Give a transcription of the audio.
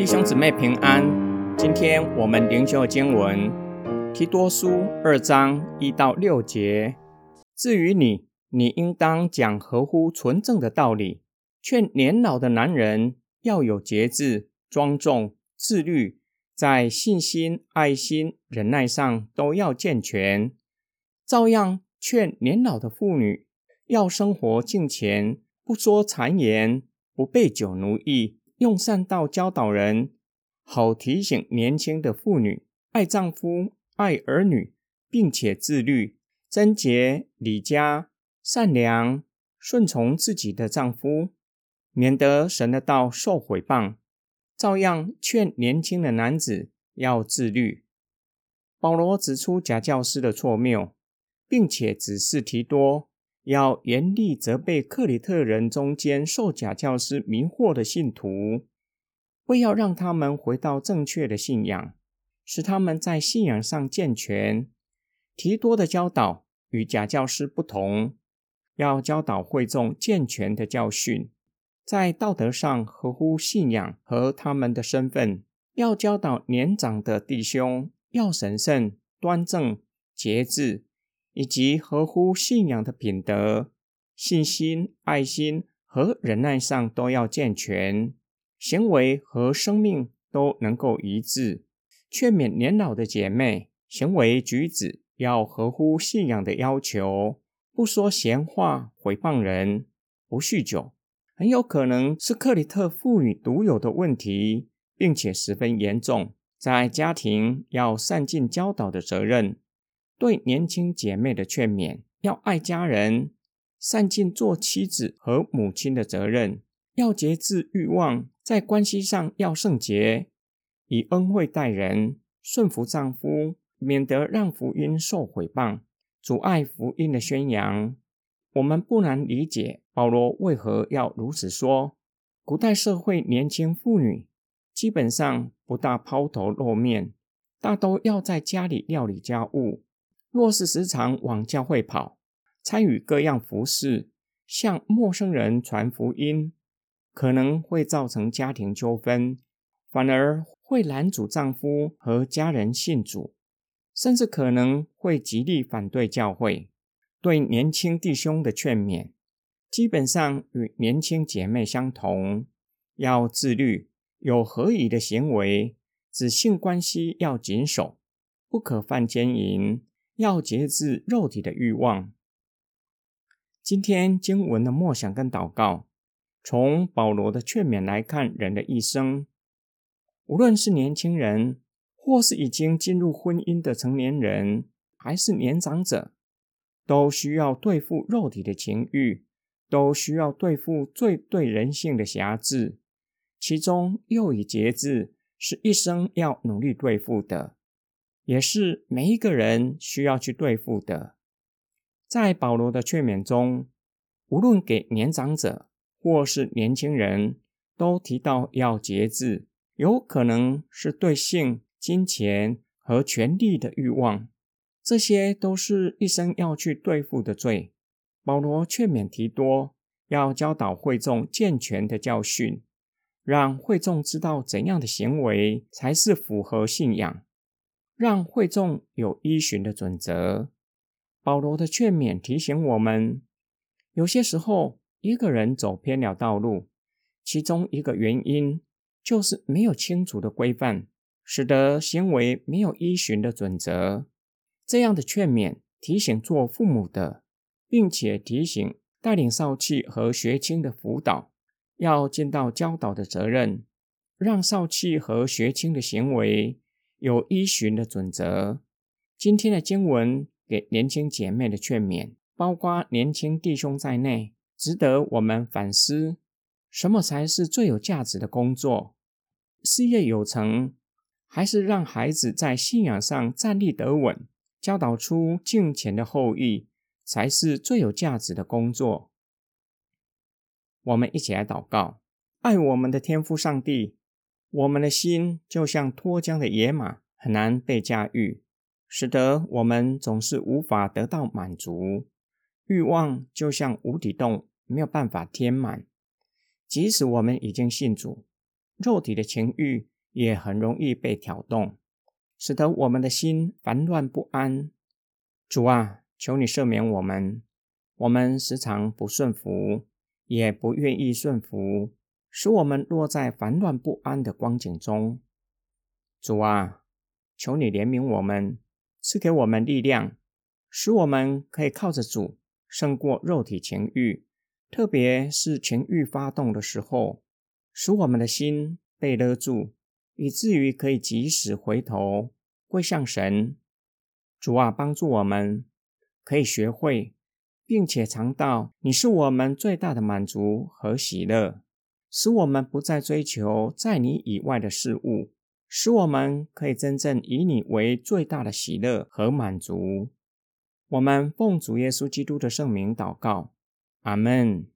弟兄姊妹平安，今天我们灵修经文提多书二章一到六节。至于你，你应当讲合乎纯正的道理，劝年老的男人要有节制、庄重、自律，在信心、爱心、忍耐上都要健全。照样劝年老的妇女要生活敬虔，不说谗言，不被酒奴役。用善道教导人，好提醒年轻的妇女爱丈夫、爱儿女，并且自律、贞洁、礼家、善良、顺从自己的丈夫，免得神的道受毁谤。照样劝年轻的男子要自律。保罗指出假教师的错谬，并且指示提多要严厉责备克里特人中间受假教师迷惑的信徒，为要让他们回到正确的信仰，使他们在信仰上健全。提多的教导与假教师不同，要教导会众健全的教训，在道德上合乎信仰和他们的身份，要教导年长的弟兄要神圣、端正、节制。以及合乎信仰的品德、信心、爱心和忍耐上都要健全，行为和生命都能够一致。劝勉年老的姐妹，行为举止要合乎信仰的要求，不说闲话毁谤人，不酗酒，很有可能是克里特妇女独有的问题，并且十分严重。在家庭要善尽教导的责任。对年轻姐妹的劝勉，要爱家人，善尽做妻子和母亲的责任，要节制欲望，在关系上要圣洁，以恩惠待人，顺服丈夫，免得让福音受毁谤，阻碍福音的宣扬。我们不难理解保罗为何要如此说。古代社会年轻妇女基本上不大抛头露面，大都要在家里料理家务。若是时常往教会跑，参与各样服饰，向陌生人传福音，可能会造成家庭纠纷，反而会拦阻丈夫和家人信主，甚至可能会极力反对教会。对年轻弟兄的劝勉，基本上与年轻姐妹相同，要自律，有合宜的行为，指性关系要谨守，不可犯奸淫。要节制肉体的欲望。今天经文的默想跟祷告，从保罗的劝勉来看，人的一生，无论是年轻人，或是已经进入婚姻的成年人，还是年长者，都需要对付肉体的情欲，都需要对付最对人性的瑕疵。其中又以节制，是一生要努力对付的。也是每一个人需要去对付的。在保罗的劝勉中，无论给年长者或是年轻人，都提到要节制，有可能是对性、金钱和权力的欲望，这些都是一生要去对付的罪。保罗劝勉提多要教导会众健全的教训，让会众知道怎样的行为才是符合信仰。让会众有依循的准则。保罗的劝勉提醒我们，有些时候一个人走偏了道路，其中一个原因就是没有清楚的规范，使得行为没有依循的准则。这样的劝勉提醒做父母的，并且提醒带领少气和学青的辅导，要尽到教导的责任，让少气和学青的行为。有依循的准则。今天的经文给年轻姐妹的劝勉，包括年轻弟兄在内，值得我们反思：什么才是最有价值的工作？事业有成，还是让孩子在信仰上站立得稳，教导出敬虔的后裔，才是最有价值的工作？我们一起来祷告：爱我们的天父上帝。我们的心就像脱缰的野马，很难被驾驭，使得我们总是无法得到满足。欲望就像无底洞，没有办法填满。即使我们已经信主，肉体的情欲也很容易被挑动，使得我们的心烦乱不安。主啊，求你赦免我们，我们时常不顺服，也不愿意顺服，使我们落在烦乱不安的光景中。主啊，求你怜悯我们，赐给我们力量，使我们可以靠着主胜过肉体情欲，特别是情欲发动的时候，使我们的心被勒住，以至于可以及时回头归向神。主啊，帮助我们，可以学会，并且尝到你是我们最大的满足和喜乐，使我们不再追求在你以外的事物，使我们可以真正以你为最大的喜乐和满足。我们奉主耶稣基督的圣名祷告，阿门。